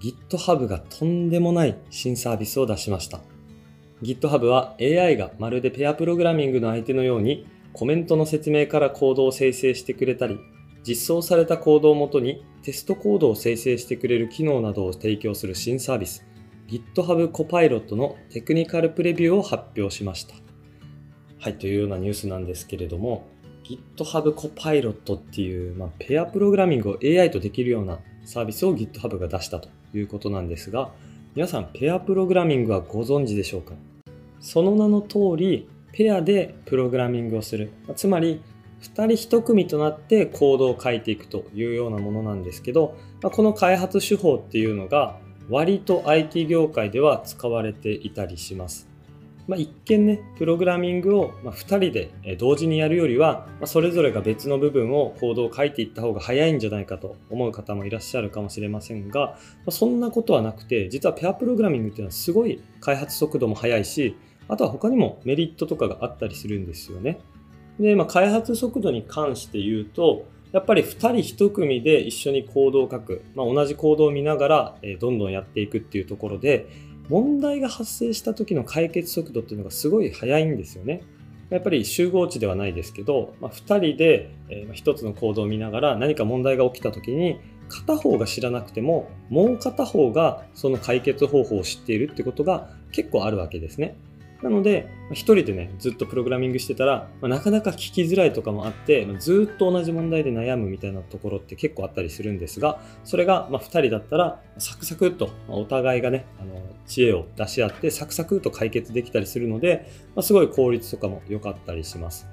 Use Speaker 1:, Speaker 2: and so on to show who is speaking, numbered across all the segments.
Speaker 1: GitHub がとんでもない新サービスを出しました。GitHub は AI がまるでペアプログラミングの相手のようにコメントの説明からコードを生成してくれたり、実装されたコードをもとにテストコードを生成してくれる機能などを提供する新サービス GitHub Copilot のテクニカルプレビューを発表しました。はい、というようなニュースなんですけれども、GitHub Copilot っていう、まあ、ペアプログラミングを AI とできるようなサービスを GitHub が出したということなんですが、皆さんペアプログラミングはご存知でしょうか？その名の通り、ペアでプログラミングをする。つまり、2人1組となってコードを書いていくというようなものなんですけど、この開発手法っていうのが割と IT 業界では使われていたりします。まあ、一見ね、プログラミングを2人で同時にやるよりはま、それぞれが別の部分をコードを書いていった方が早いんじゃないかと思う方もいらっしゃるかもしれませんが、まそんなことはなくて、実はペアプログラミングっていうのはすごい開発速度も速いし、あとは他にもメリットとかがあったりするんですよね。で、まあ、開発速度に関して言うと、やっぱり2人1組で一緒にコードを書く、まあ、同じコードを見ながら、どんどんやっていくっていうところで、問題が発生した時の解決速度っていうのがすごい速いんですよね。やっぱり集合値ではないですけど、まあ、2人で、え1つの行動を見ながら何か問題が起きた時に片方が知らなくてももう片方がその解決方法を知っているってことが結構あるわけですね。なので、一人でね、ずっとプログラミングしてたら、まあ、なかなか聞きづらいとかもあって、ずっと同じ問題で悩むみたいなところって結構あったりするんですが、それが、まあ、二人だったら、サクサクと、ま、お互いがね、あの、知恵を出し合って、サクサクと解決できたりするので、まあ、すごい効率とかも良かったりします。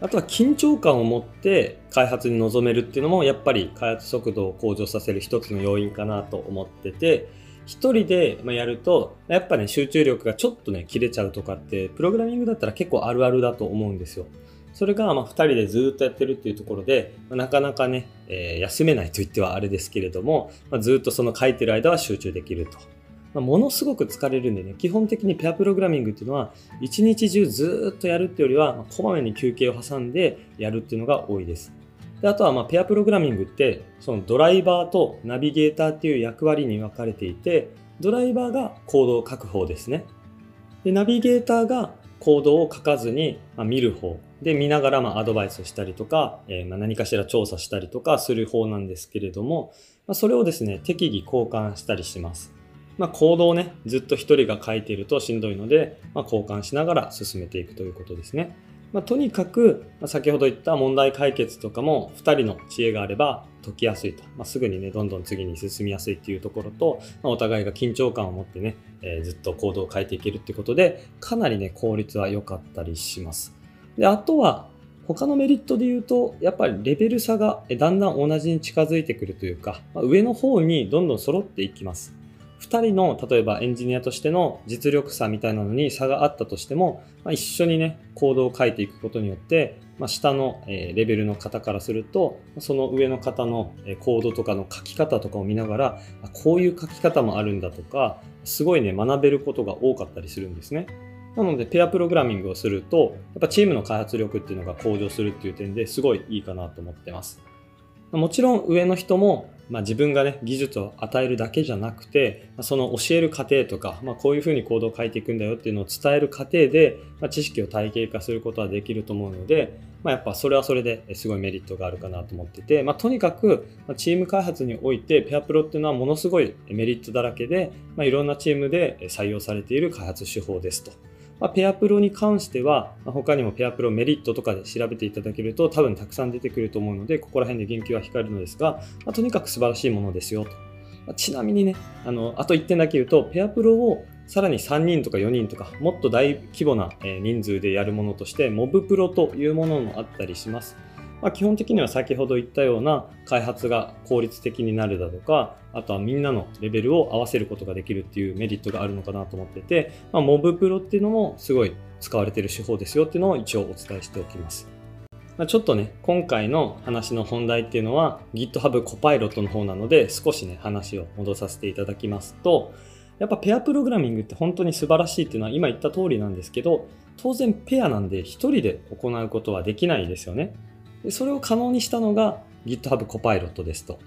Speaker 1: あとは緊張感を持って開発に臨めるっていうのも、やっぱり開発速度を向上させる一つの要因かなと思ってて、一人でやると、やっぱね、集中力がちょっとね、切れちゃうとかって、プログラミングだったら結構あるあるだと思うんですよ。それが、まあ、二人でずっとやってるっていうところで、ま、なかなかね、えー、休めないと言ってはあれですけれども、まあ、ずっとその書いてる間は集中できると。まあ、ものすごく疲れるんでね、基本的にペアプログラミングっていうのは、一日中ずっとやるっていうよりは、まあ、こまめに休憩を挟んでやるっていうのが多いです。であとはまあペアプログラミングってそのドライバーとナビゲーターっていう役割に分かれていてドライバーがコードを書く方ですね。で、ナビゲーターがコードを書かずに、ま、見る方。で、見ながらまあアドバイスしたりとか、えー、まあ何かしら調査したりとかする方なんですけれども、まあ、それをですね、適宜交換したりします。まあ、コードをね、ずっと一人が書いているとしんどいので、まあ、交換しながら進めていくということですね。まあ、とにかく、まあ、先ほど言った問題解決とかも2人の知恵があれば解きやすいと、まあ、すぐにねどんどん次に進みやすいっていうところと、ま、お互いが緊張感を持ってね、えー、ずっと行動を変えていけるってことでかなりね効率は良かったりします。であとは他のメリットで言うとやっぱりレベル差がだんだん同じに近づいてくるというか、まあ、上の方にどんどん揃っていきます。2人の例えばエンジニアとしての実力差みたいなのに差があったとしても、まあ、一緒にねコードを書いていくことによって、まあ、下の、えレベルの方からするとその上の方のコードとかの書き方とかを見ながらこういう書き方もあるんだとかすごいね学べることが多かったりするんですね。なので、ペアプログラミングをすると、やっぱチームの開発力っていうのが向上するっていう点ですごいいいかなと思ってます。もちろん上の人もまあ、自分がね、技術を与えるだけじゃなくて、その教える過程とか、まあ、こういうふうにコードを書いていくんだよっていうのを伝える過程で、まあ、知識を体系化することはできると思うので、まあ、やっぱそれはそれですごいメリットがあるかなと思ってて、まあ、とにかくチーム開発においてペアプロっていうのはものすごいメリットだらけで、まあ、いろんなチームで採用されている開発手法ですと。まあ、ペアプロに関しては、まあ、他にもペアプロメリットとかで調べていただけると多分たくさん出てくると思うので、ここら辺で言及は控えるのですが、まあ、とにかく素晴らしいものですよと。ま、ちなみにね、あの、あと1点だけ言うと、ペアプロをさらに3人とか4人とか、もっと大規模な人数でやるものとして、モブプロというものもあったりします。まあ、基本的には先ほど言ったような開発が効率的になるだとか、あとはみんなのレベルを合わせることができるっていうメリットがあるのかなと思ってて、まあ、モブプロっていうのもすごい使われている手法ですよっていうのを一応お伝えしておきます。まあ、ちょっとね、今回の話の本題っていうのは GitHub Copilot の方なので少しね、話を戻させていただきますと、やっぱペアプログラミングって本当に素晴らしいっていうのは今言った通りなんですけど、当然ペアなんで一人で行うことはできないですよね。でそれを可能にしたのが GitHub Copilot ですと。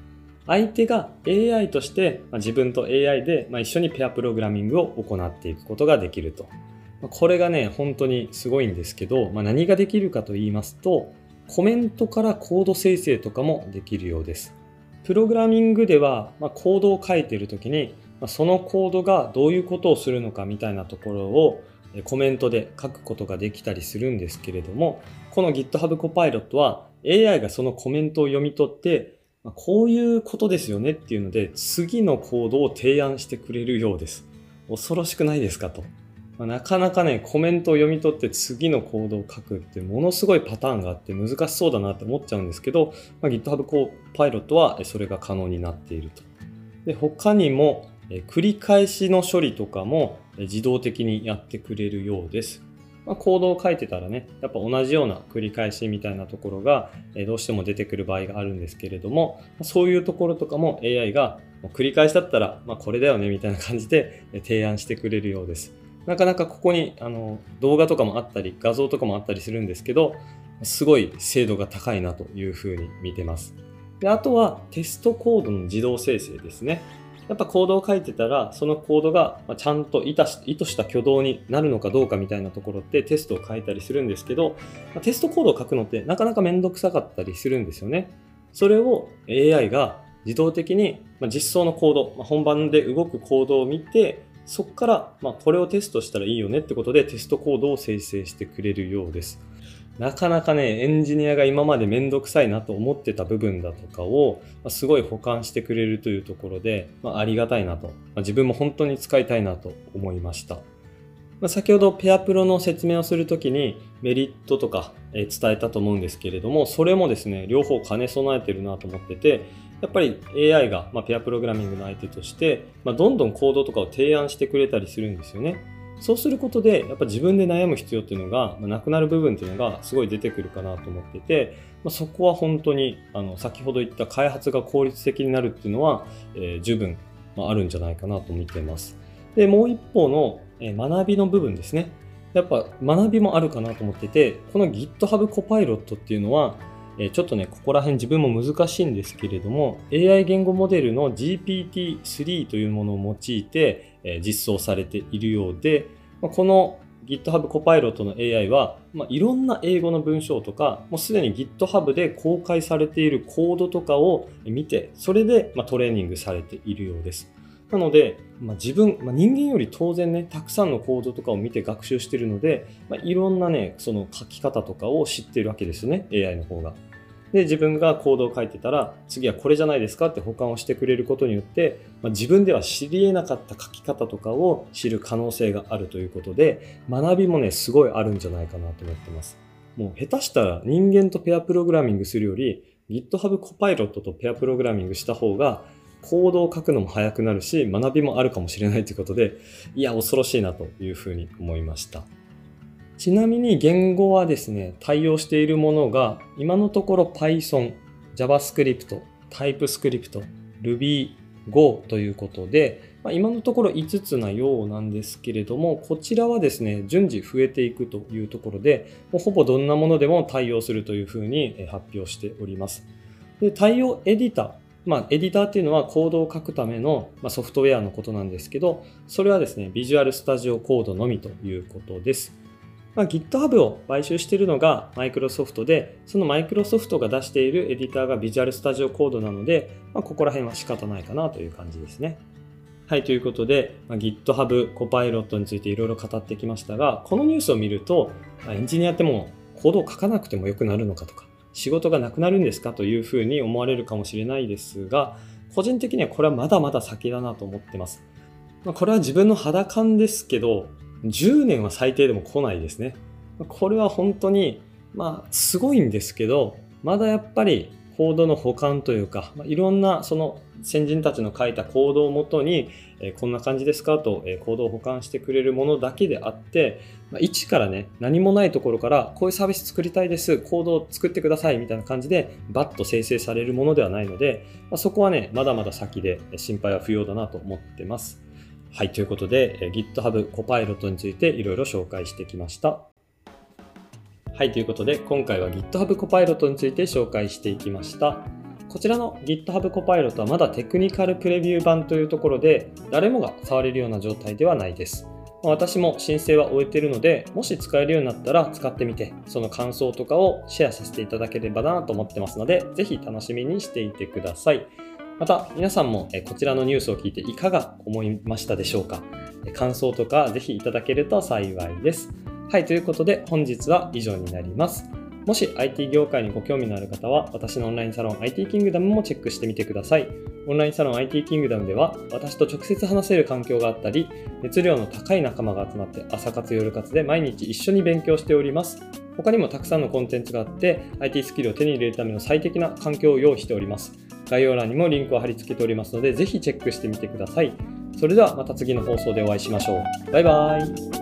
Speaker 1: 相手が AI として、まあ、自分と AI で、まあ、一緒にペアプログラミングを行っていくことができると。まあ、これがね、本当にすごいんですけど、まあ、何ができるかと言いますと、コメントからコード生成とかもできるようです。プログラミングでは、まあ、コードを書いているときに、まあ、そのコードがどういうことをするのかみたいなところをコメントで書くことができたりするんですけれども、この GitHub Copilot は AI がそのコメントを読み取って、こういうことですよねっていうので、次のコードを提案してくれるようです。恐ろしくないですかと。ま、なかなかね、コメントを読み取って次のコードを書くってものすごいパターンがあって難しそうだなって思っちゃうんですけど、まあ、GitHub Copilot はそれが可能になっていると。で他にも、繰り返しの処理とかも自動的にやってくれるようです。まあ、コードを書いてたらね、やっぱ同じような繰り返しみたいなところがどうしても出てくる場合があるんですけれども、そういうところとかも AI が繰り返しだったら、まあ、これだよねみたいな感じで提案してくれるようです。なかなかここにあの動画とかもあったり画像とかもあったりするんですけどすごい精度が高いなというふうに見てます。であとはテストコードの自動生成ですね。やっぱコードを書いてたらそのコードがちゃんと意図した挙動になるのかどうかみたいなところってテストを書いたりするんですけどテストコードを書くのってなかなかめんどくさかったりするんですよね。それを AI が自動的に実装のコード、本番で動くコードを見てそこから、ま、これをテストしたらいいよねってことでテストコードを生成してくれるようです。なかなかね、エンジニアが今までめんどくさいなと思ってた部分だとかを、まあ、すごい保管してくれるというところで、まあ、ありがたいなと、まあ、自分も本当に使いたいなと思いました。ま、先ほどペアプロの説明をするときにメリットとかえ伝えたと思うんですけれども、それもですね、両方兼ね備えてるなと思ってて、やっぱり AI が、ま、ペアプログラミングの相手として、ま、どんどんコードとかを提案してくれたりするんですよね。そうすることで、やっぱ自分で悩む必要っていうのが、まあ、なくなる部分っていうのがすごい出てくるかなと思ってて、まあ、そこは本当に、あの、先ほど言った開発が効率的になるっていうのは、えー、十分、まあ、あるんじゃないかなと見ています。で、もう一方の、えー、学びの部分ですね。やっぱ学びもあるかなと思ってて、この GitHub Copilot っていうのは、えちょっとね、ここら辺自分も難しいんですけれども、AI 言語モデルの GPT-3 というものを用いて、え実装されているようで、まこの GitHub Copilot の AI は、まあ、いろんな英語の文章とか、もうすでに GitHub で公開されているコードとかを見て、それで、まトレーニングされているようです。なので、まあ、自分、まあ、人間より当然ね、たくさんのコードとかを見て学習してるので、ま、いろんなね、その書き方とかを知っているわけですよね、AI の方が。で、自分がコードを書いてたら、次はこれじゃないですかって保管をしてくれることによって、まあ、自分では知り得なかった書き方とかを知る可能性があるということで、学びもね、すごいあるんじゃないかなと思ってます。もう下手したら人間とペアプログラミングするより、GitHub Copilot とペアプログラミングした方がコードを書くのも早くなるし、学びもあるかもしれないということで、いや、恐ろしいなというふうに思いました。ちなみに言語はですね、対応しているものが、今のところ Python、JavaScript、TypeScript、Ruby、Go ということで、まあ、今のところ5つなようなんですけれども、こちらはですね、順次増えていくというところで、もうほぼどんなものでも対応するというふうに発表しております。で対応エディター、まあ、エディターっていうのはコードを書くための、ま、ソフトウェアのことなんですけど、それはですね、ビジュアルスタジオコードのみということです。まあ、GitHub を買収しているのがマイクロソフトで、そのマイクロソフトが出しているエディターがビジュアルスタジオコードなので、まあ、ここら辺は仕方ないかなという感じですね。はい、ということで、まあ、GitHub Copilot についていろいろ語ってきましたが、このニュースを見ると、まあエンジニアってもコードを書かなくてもよくなるのかとか、仕事がなくなるんですかというふうに思われるかもしれないですが、個人的にはこれはまだまだ先だなと思ってます。まあ、これは自分の肌感ですけど、10年は最低でも来ないですね。これは本当に、まあ、すごいんですけど、まだやっぱりコードの保管というか、まあ、いろんなその先人たちの書いたコードをもとに、えこんな感じですかと、えコードを保管してくれるものだけであって、まあ、一からね、何もないところから、こういうサービス作りたいです、コードを作ってくださいみたいな感じで、バッと生成されるものではないので、まあ、そこはね、まだまだ先で心配は不要だなと思ってます。はい、ということで、GitHub Copilot についていろいろ紹介してきました。はい、ということで、今回は GitHub Copilot について紹介していきました。こちらの GitHub Copilot はまだテクニカルプレビュー版というところで、誰もが触れるような状態ではないです。私も申請は終えているので、もし使えるようになったら使ってみて、その感想とかをシェアさせていただければなと思ってますので、ぜひ楽しみにしていてください。また、皆さんもこちらのニュースを聞いていかが思いましたでしょうか？感想とかぜひいただけると幸いです。はい、ということで本日は以上になります。もし IT 業界にご興味のある方は、私のオンラインサロン IT キングダムもチェックしてみてください。オンラインサロン IT キングダムでは、私と直接話せる環境があったり、熱量の高い仲間が集まって朝活夜活で毎日一緒に勉強しております。他にもたくさんのコンテンツがあって、IT スキルを手に入れるための最適な環境を用意しております。概要欄にもリンクを貼り付けておりますので、ぜひチェックしてみてください。それではまた次の放送でお会いしましょう。バイバーイ。